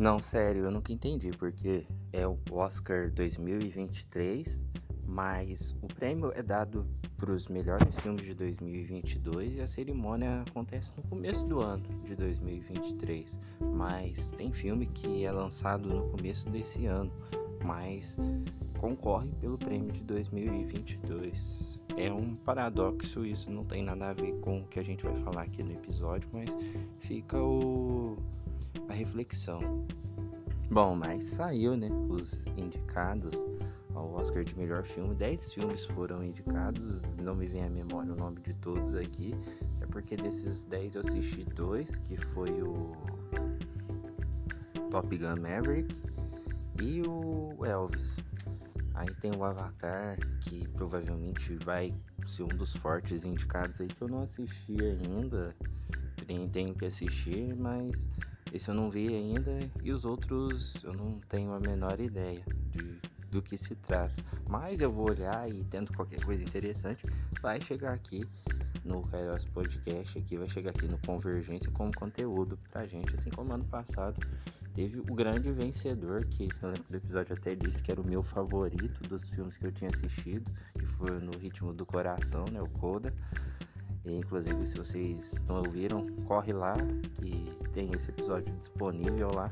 Não, sério, eu nunca entendi porque é o Oscar 2023, mas o prêmio é dado para os melhores filmes de 2022 e a cerimônia acontece no começo do ano de 2023. Mas tem filme que é lançado no começo desse ano, mas concorre pelo prêmio de 2022. É um paradoxo, isso não tem nada a ver com o que a gente vai falar aqui no episódio, mas fica o reflexão. Bom, mas saiu, né? Os indicados ao Oscar de melhor filme. Dez filmes foram indicados, não me vem à memória o nome de todos aqui. É porque desses dez eu assisti dois, que foi o Top Gun Maverick e o Elvis. Aí tem o Avatar, que provavelmente vai ser um dos fortes indicados aí que eu não assisti ainda. Tenho que assistir, mas esse eu não vi ainda e os outros eu não tenho a menor ideia de, do que se trata. Mas eu vou olhar e tendo qualquer coisa interessante, vai chegar aqui no Kairos Podcast, aqui vai chegar aqui no Convergência como conteúdo pra gente, assim como ano passado teve o grande vencedor, que eu lembro do episódio até disse que era o meu favorito dos filmes que eu tinha assistido, que foi no Ritmo do Coração, né, o Coda. E, inclusive, se vocês não ouviram, corre lá que tem esse episódio disponível lá.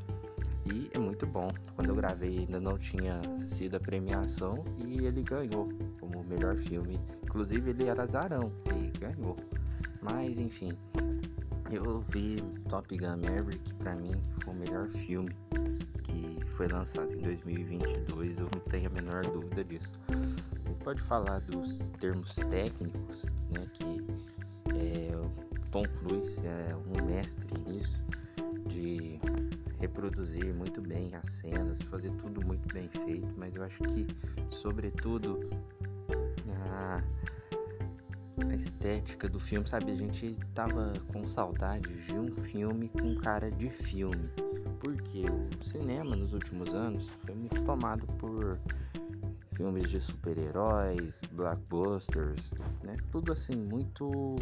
E é muito bom. Quando eu gravei ainda não tinha sido a premiação e ele ganhou como melhor filme. Inclusive ele era azarão e ganhou. Mas enfim, eu vi Top Gun Maverick, pra mim foi o melhor filme que foi lançado em 2022, eu não tenho a menor dúvida disso. A gente pode falar dos termos técnicos, né, que Tom Cruise é um mestre nisso, de reproduzir muito bem as cenas, fazer tudo muito bem feito, mas eu acho que, sobretudo, a, a estética do filme, sabe? A gente tava com saudade de um filme com cara de filme, porque o cinema nos últimos anos foi muito tomado por filmes de super-heróis, blockbusters, né? Tudo assim, muito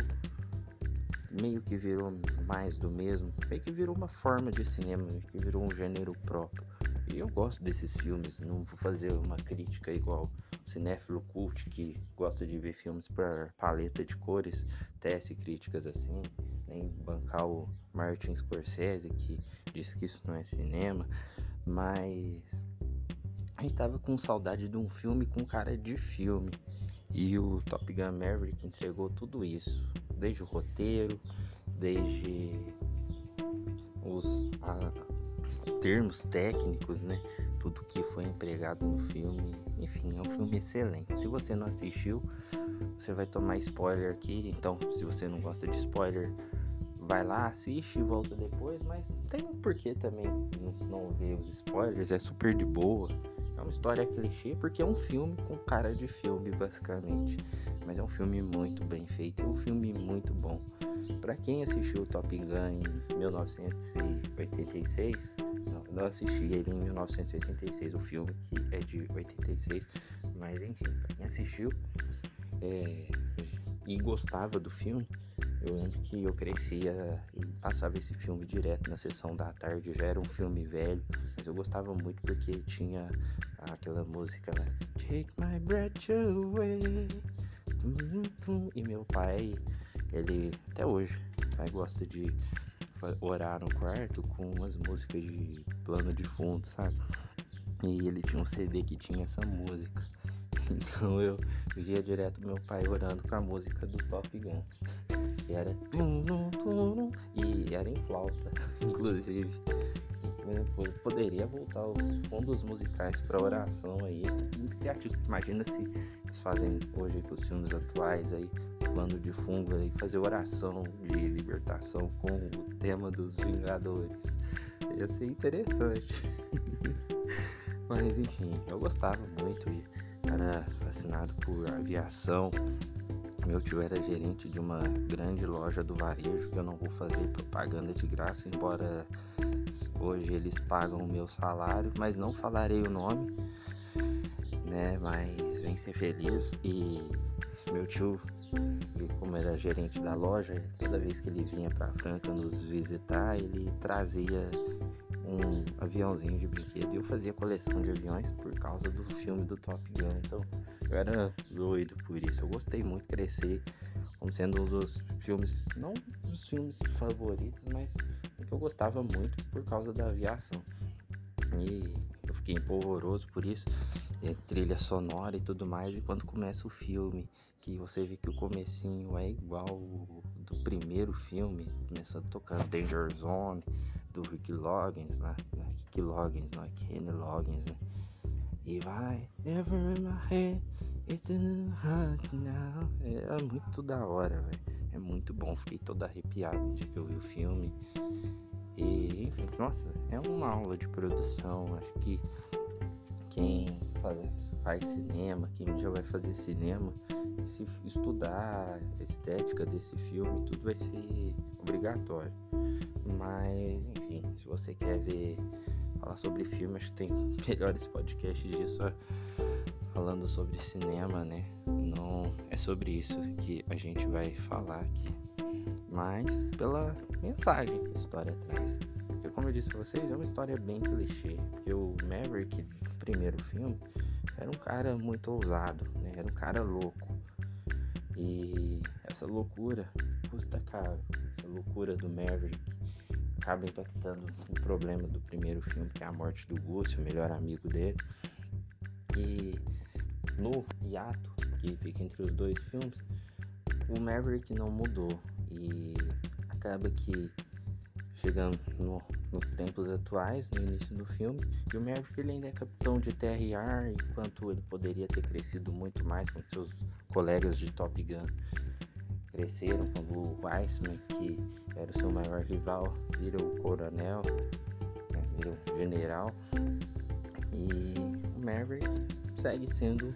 meio que virou mais do mesmo, meio que virou uma forma de cinema, meio que virou um gênero próprio. E eu gosto desses filmes, não vou fazer uma crítica igual o cinéfilo cult que gosta de ver filmes por paleta de cores, tece críticas assim, nem bancar o Martin Scorsese que diz que isso não é cinema, mas a gente tava com saudade de um filme com cara de filme. E o Top Gun Maverick entregou tudo isso desde o roteiro, desde os, a, os termos técnicos, né? Tudo que foi empregado no filme. Enfim, é um filme excelente. Se você não assistiu, você vai tomar spoiler aqui. Então, se você não gosta de spoiler, vai lá, assiste e volta depois. Mas tem um porquê também não, não ver os spoilers. É super de boa. É uma história clichê porque é um filme com cara de filme, basicamente. Mas é um filme muito bem feito, é um filme muito bom. Para quem assistiu Top Gun em 1986, não, eu assisti ele em 1986, o filme que é de 86, mas enfim, para quem assistiu é, e gostava do filme, eu lembro que eu crescia e passava esse filme direto na sessão da tarde. Já era um filme velho, eu gostava muito porque tinha aquela música, né? Take my breath away. E meu pai, ele até hoje, pai gosta de orar no quarto com umas músicas de plano de fundo, sabe? E ele tinha um CD que tinha essa música. Então eu via direto meu pai orando com a música do Top Gun. E era e era em flauta, inclusive. Poderia voltar os fundos musicais para oração aí, isso é muito criativo. Imagina se eles fazem hoje com os filmes atuais aí, plano de fundo aí, fazer oração de libertação com o tema dos Vingadores. Ia ser interessante. Mas enfim, eu gostava muito e era fascinado por aviação. Meu tio era gerente de uma grande loja do varejo, que eu não vou fazer propaganda de graça, embora hoje eles pagam o meu salário, mas não falarei o nome, né? Mas vem ser feliz e meu tio, como era gerente da loja, toda vez que ele vinha para Franca nos visitar, ele trazia um aviãozinho de brinquedo eu fazia coleção de aviões por causa do filme do Top Gun. Então eu era doido por isso. Eu gostei muito, crescer como sendo um dos filmes, não dos filmes favoritos, mas que eu gostava muito por causa da aviação. E eu fiquei empolvoroso por isso, é, trilha sonora e tudo mais. E quando começa o filme, que você vê que o comecinho é igual do primeiro filme, começa tocando Danger Zone do Rick Loggins, né? Rick Loggins, não é Kenny Loggins, né? E vai, ever in my head, it's in heart now. É, é muito da hora, velho. É muito bom, fiquei todo arrepiado de que eu vi o filme. E, enfim, nossa, é uma aula de produção. Acho que quem faz, faz cinema, quem dia vai fazer cinema, se estudar a estética desse filme, tudo vai ser obrigatório. Mas, enfim, se você quer ver, falar sobre filme, acho que tem melhores podcasts disso falando sobre cinema, né? Não é sobre isso que a gente vai falar aqui, mas pela mensagem que a história traz. Porque, como eu disse pra vocês, é uma história bem clichê. Porque o Maverick, no primeiro filme, era um cara muito ousado, né? Era um cara louco. E essa loucura custa caro. Essa loucura do Maverick acaba impactando o problema do primeiro filme, que é a morte do Gus, o melhor amigo dele. E no hiato que fica entre os dois filmes, o Maverick não mudou. E acaba que chegando no, nos tempos atuais, no início do filme, e o Maverick ele ainda é capitão de TRR, enquanto ele poderia ter crescido muito mais com seus colegas de Top Gun cresceram, quando o Weissman, que era o seu maior rival, vira o coronel, né, vira o general, e o Maverick segue sendo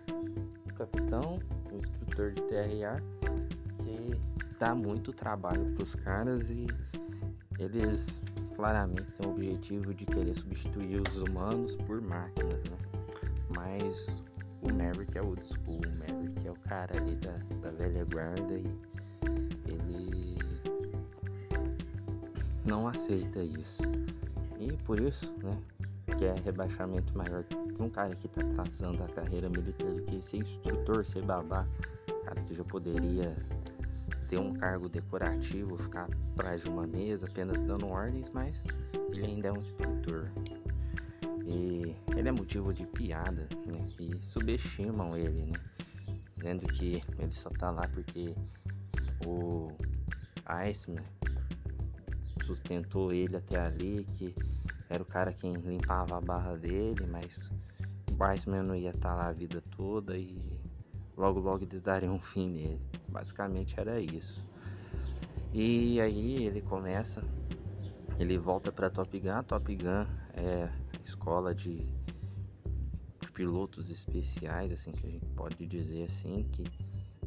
o capitão, o instrutor de TRA, que dá muito trabalho para os caras e eles claramente têm o objetivo de querer substituir os humanos por máquinas, né? Mas o Maverick é old school, o Maverick é o cara ali da, da velha guarda e ele não aceita isso. E por isso, né, que é rebaixamento maior que um cara que tá traçando a carreira militar do que ser instrutor, ser babá, cara que já poderia ter um cargo decorativo, ficar atrás de uma mesa apenas dando ordens, mas ele ainda é um instrutor. E ele é motivo de piada, né? E subestimam ele, né? Dizendo que ele só tá lá porque o Iceman sustentou ele até ali, que era o cara quem limpava a barra dele, mas o Iceman não ia estar lá a vida toda e logo logo eles dariam um fim nele. Basicamente era isso. E aí ele começa, ele volta para Top Gun. Top Gun é escola de, de pilotos especiais, assim que a gente pode dizer assim, que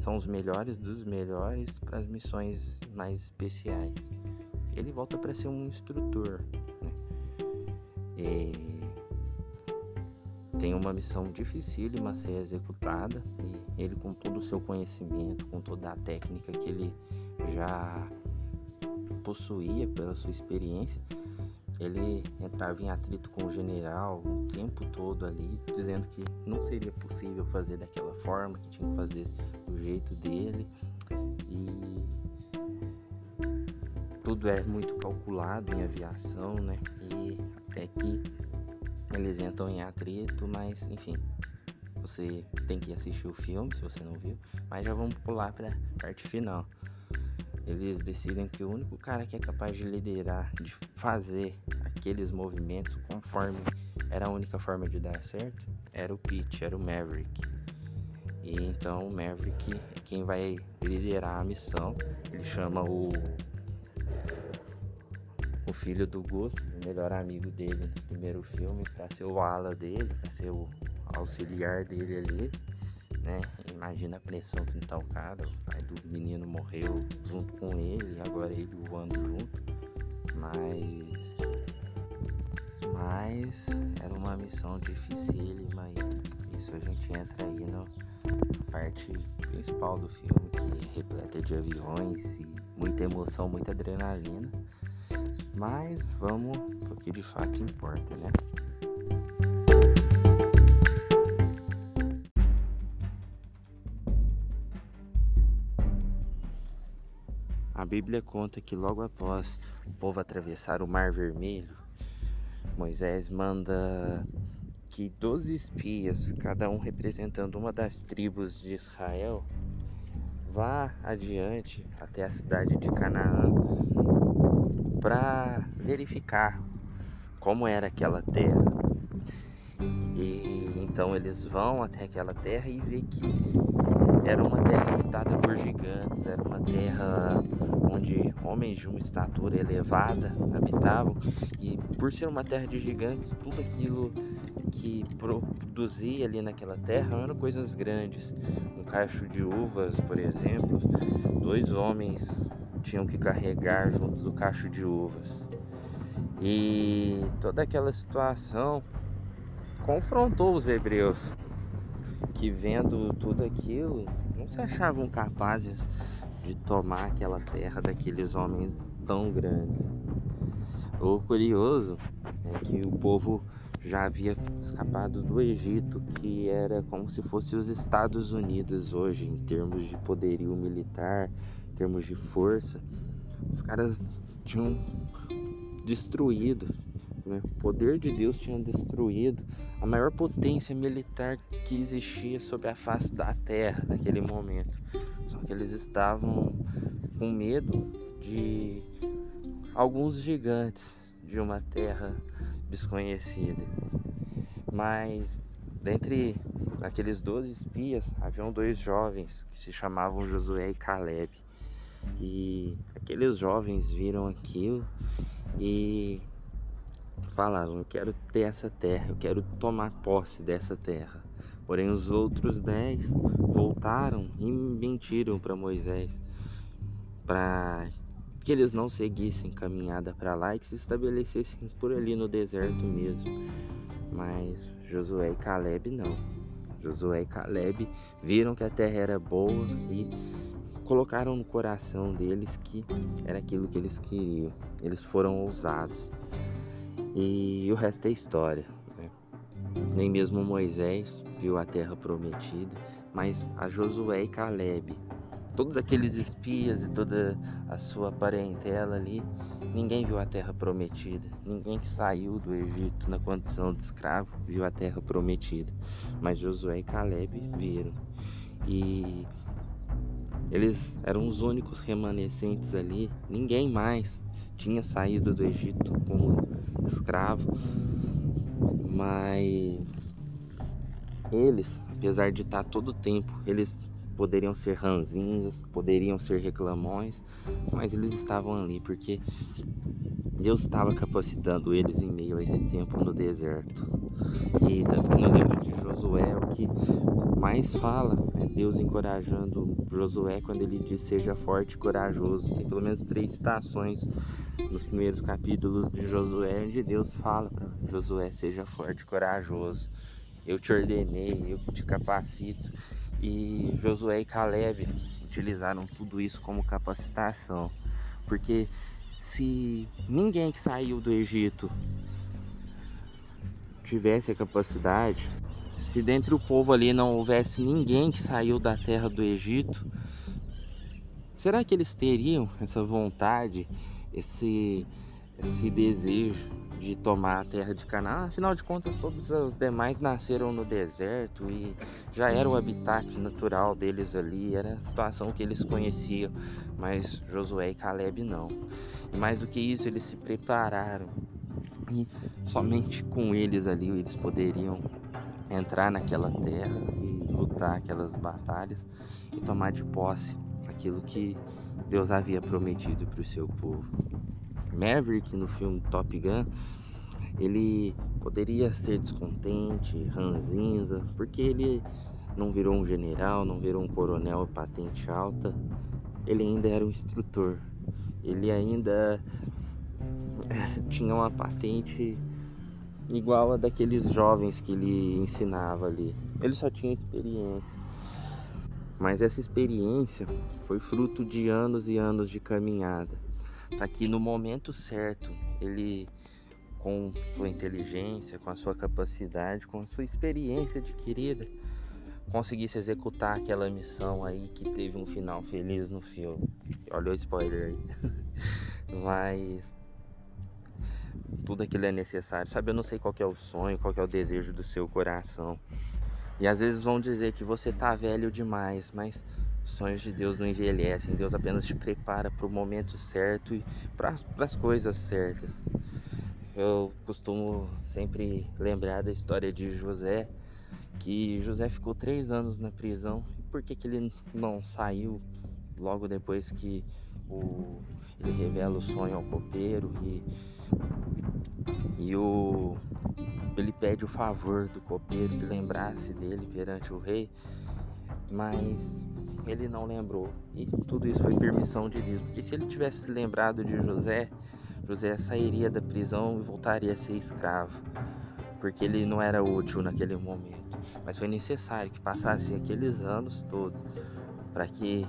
são os melhores dos melhores para as missões mais especiais. Ele volta para ser um instrutor. Né? Tem uma missão dificílima a ser executada e ele com todo o seu conhecimento, com toda a técnica que ele já possuía pela sua experiência, ele entrava em atrito com o general o tempo todo ali, dizendo que não seria possível fazer daquela forma, que tinha que fazer do jeito dele e tudo é muito calculado em aviação, né? E até que eles entram em atrito, mas enfim, você tem que assistir o filme se você não viu, mas já vamos pular para a parte final. Eles decidem que o único cara que é capaz de liderar, de fazer aqueles movimentos conforme era a única forma de dar certo, era o Pete, era o Maverick. E então o Maverick é quem vai liderar a missão. Ele chama o o filho do Gus, o melhor amigo dele no primeiro filme, para ser o ala dele, para ser o auxiliar dele ali, né? Imagina a pressão que tá o cara, o pai do menino morreu junto com ele, agora ele voando junto, mas mas era uma missão dificílima e isso a gente entra aí na parte principal do filme, que é repleta de aviões e muita emoção, muita adrenalina. Mas vamos pro que de fato importa, né? A Bíblia conta que logo após o povo atravessar o Mar Vermelho, Moisés manda que 12 espias, cada um representando uma das tribos de Israel, vá adiante até a cidade de Canaã para verificar como era aquela terra. Então eles vão até aquela terra e vê que era uma terra habitada por gigantes, era uma terra onde homens de uma estatura elevada habitavam, e por ser uma terra de gigantes, tudo aquilo que produzia ali naquela terra eram coisas grandes. Um cacho de uvas, por exemplo, dois homens tinham que carregar junto do cacho de uvas. E toda aquela situação confrontou os hebreus, que vendo tudo aquilo, não se achavam capazes de tomar aquela terra daqueles homens tão grandes. O curioso é que o povo já havia escapado do Egito, que era como se fosse os Estados Unidos hoje, em termos de poderio militar, em termos de força. Os caras tinham destruído, né? o poder de Deus tinha destruído a maior potência militar que existia sobre a face da terra naquele momento. Só que eles estavam com medo de alguns gigantes de uma terra desconhecida. Mas dentre aqueles doze espias haviam dois jovens que se chamavam Josué e Caleb. E aqueles jovens viram aquilo e falaram: Eu quero ter essa terra, eu quero tomar posse dessa terra. Porém, os outros dez voltaram e mentiram para Moisés para que eles não seguissem caminhada para lá e que se estabelecessem por ali no deserto mesmo. Mas Josué e Caleb não. Josué e Caleb viram que a terra era boa e colocaram no coração deles que era aquilo que eles queriam. Eles foram ousados. E o resto é história. Né? Nem mesmo Moisés viu a terra prometida, mas a Josué e Caleb, todos aqueles espias e toda a sua parentela ali, ninguém viu a terra prometida. Ninguém que saiu do Egito na condição de escravo viu a terra prometida. Mas Josué e Caleb viram. E eles eram os únicos remanescentes ali. Ninguém mais tinha saído do Egito como escravo, mas eles, apesar de estar todo o tempo, eles poderiam ser ranzinhas, poderiam ser reclamões, mas eles estavam ali porque Deus estava capacitando eles em meio a esse tempo no deserto. E tanto que no livro de Josué, o que mais fala é Deus encorajando Josué quando ele diz seja forte e corajoso. Tem pelo menos três citações nos primeiros capítulos de Josué onde Deus fala para Josué seja forte e corajoso. Eu te ordenei, eu te capacito. E Josué e Caleb utilizaram tudo isso como capacitação. Porque se ninguém que saiu do Egito tivesse a capacidade, se dentro do povo ali não houvesse ninguém que saiu da terra do Egito, será que eles teriam essa vontade, esse, esse desejo de tomar a terra de Canaã? Afinal de contas, todos os demais nasceram no deserto e já era o habitat natural deles ali, era a situação que eles conheciam, mas Josué e Caleb não. E mais do que isso, eles se prepararam e somente com eles ali eles poderiam entrar naquela terra e lutar aquelas batalhas e tomar de posse aquilo que Deus havia prometido para o seu povo. Maverick no filme Top Gun, ele poderia ser descontente, ranzinza, porque ele não virou um general, não virou um coronel patente alta, ele ainda era um instrutor. Ele ainda tinha uma patente igual a daqueles jovens que ele ensinava ali. Ele só tinha experiência. Mas essa experiência foi fruto de anos e anos de caminhada. Para que no momento certo ele com sua inteligência, com a sua capacidade, com a sua experiência adquirida, conseguisse executar aquela missão aí que teve um final feliz no filme. Olha o spoiler aí. Mas tudo aquilo é necessário. Sabe, eu não sei qual é o sonho, qual é o desejo do seu coração. E às vezes vão dizer que você tá velho demais, mas sonhos de Deus não envelhecem. Deus apenas te prepara para o momento certo e para as coisas certas. Eu costumo sempre lembrar da história de José, que José ficou três anos na prisão. E por que, que ele não saiu logo depois que o, ele revela o sonho ao copeiro e, e o, ele pede o favor do copeiro que lembrasse dele perante o rei, mas ele não lembrou. E tudo isso foi permissão de Deus, porque se ele tivesse lembrado de José, José sairia da prisão e voltaria a ser escravo, porque ele não era útil naquele momento. Mas foi necessário que passasse aqueles anos todos para que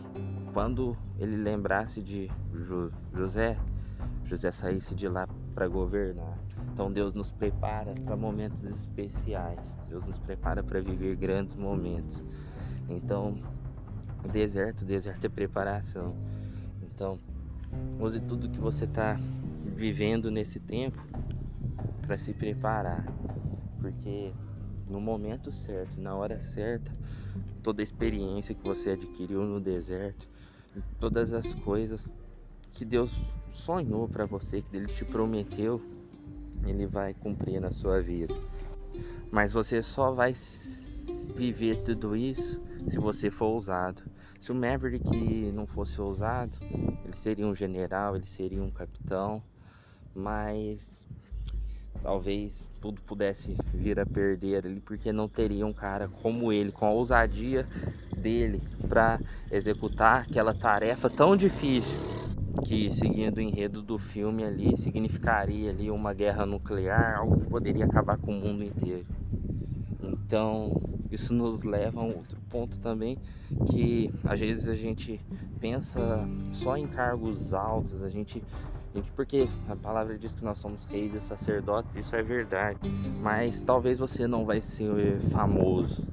quando ele lembrasse de José, José saísse de lá para governar. Então Deus nos prepara para momentos especiais. Deus nos prepara para viver grandes momentos. Então, o deserto, o deserto é preparação. Então, use tudo que você está vivendo nesse tempo para se preparar, porque no momento certo, na hora certa, toda a experiência que você adquiriu no deserto, todas as coisas que Deus sonhou para você, que Ele te prometeu, Ele vai cumprir na sua vida. Mas você só vai viver tudo isso se você for ousado. Se o Maverick não fosse ousado, ele seria um general, ele seria um capitão, mas talvez tudo pudesse vir a perder ali, porque não teria um cara como ele, com a ousadia dele, para executar aquela tarefa tão difícil que, seguindo o enredo do filme ali, significaria ali uma guerra nuclear, algo que poderia acabar com o mundo inteiro. Então, isso nos leva a um outro ponto também, que às vezes a gente pensa só em cargos altos, a gente porque a palavra diz que nós somos reis e sacerdotes, isso é verdade. Mas talvez você não vai ser famoso,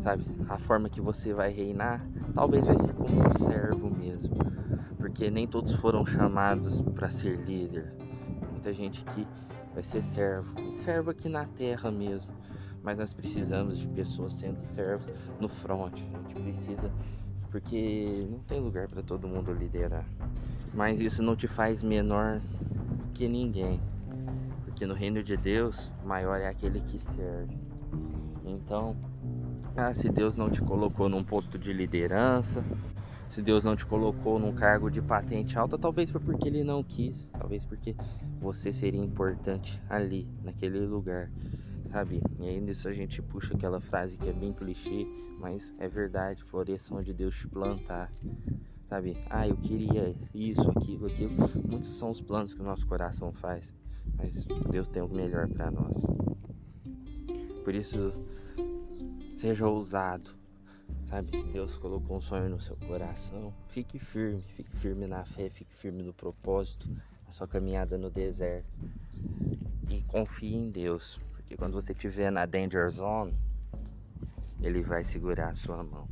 sabe? A forma que você vai reinar, talvez vai ser como um servo mesmo. Porque nem todos foram chamados para ser líder. Muita gente que vai ser servo, servo aqui na terra mesmo. Mas nós precisamos de pessoas sendo servo no front. A gente precisa porque não tem lugar para todo mundo liderar. Mas isso não te faz menor que ninguém, porque no reino de Deus, maior é aquele que serve. Então, ah, se Deus não te colocou num posto de liderança, se Deus não te colocou num cargo de patente alta, talvez foi porque Ele não quis, talvez porque você seria importante ali, naquele lugar, sabe? E aí nisso a gente puxa aquela frase que é bem clichê, mas é verdade: floresça onde Deus te plantar sabe? Ah, eu queria isso, aquilo, aquilo. Muitos são os planos que o nosso coração faz, mas Deus tem o melhor para nós. Por isso, seja ousado, sabe? Se Deus colocou um sonho no seu coração, fique firme, fique firme na fé, fique firme no propósito, na sua caminhada no deserto. E confie em Deus, porque quando você estiver na danger zone, Ele vai segurar a sua mão.